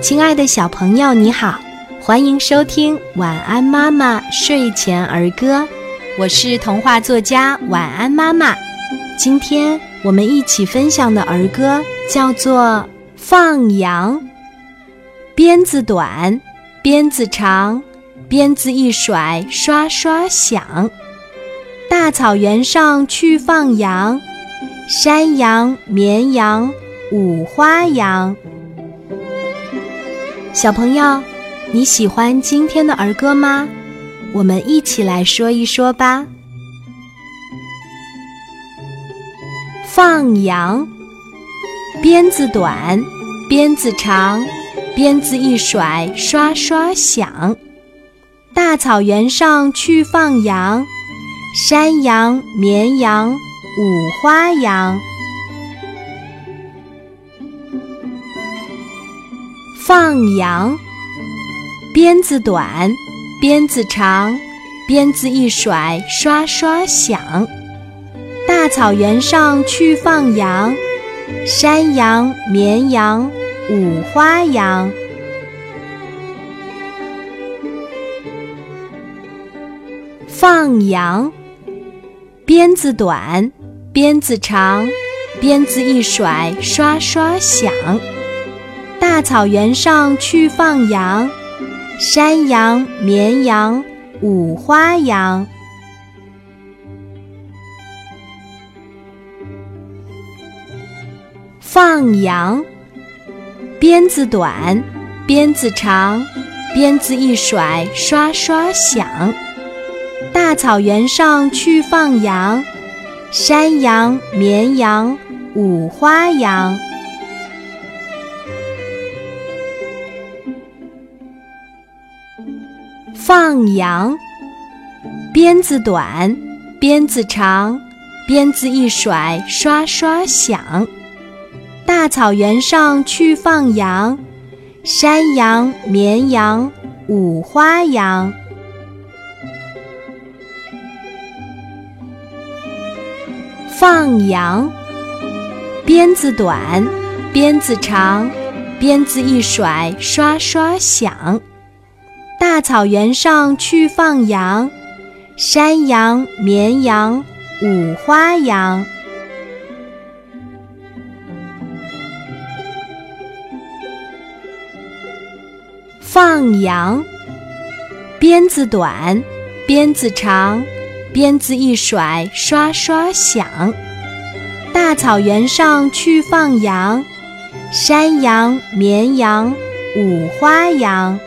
亲爱的小朋友，你好，欢迎收听《晚安妈妈睡前儿歌》，我是童话作家晚安妈妈。今天我们一起分享的儿歌叫做《放羊》。鞭子短，鞭子长，鞭子一甩，刷刷响。大草原上去放羊，山羊、绵羊、五花羊。小朋友，你喜欢今天的儿歌吗？我们一起来说一说吧。放羊，鞭子短，鞭子长，鞭子一甩，刷刷响。大草原上去放羊，山羊、绵羊、五花羊。放羊，鞭子短，鞭子长，鞭子一甩，刷刷响。大草原上去放羊，山羊、绵羊、五花羊。放羊，鞭子短，鞭子长，鞭子一甩，刷刷响。大草原上去放羊，山羊、绵羊、五花羊。放羊，鞭子短，鞭子长，鞭子一甩，刷刷响。大草原上去放羊，山羊、绵羊、五花羊。放羊，鞭子短，鞭子长，鞭子一甩，刷刷响。大草原上去放羊，山羊、绵羊、五花羊。放羊，鞭子短，鞭子长，鞭子一甩，刷刷响。大草原上去放羊，山羊、绵羊、五花羊。放羊，鞭子短，鞭子长，鞭子一甩，刷刷响。大草原上去放羊，山羊、绵羊、五花羊。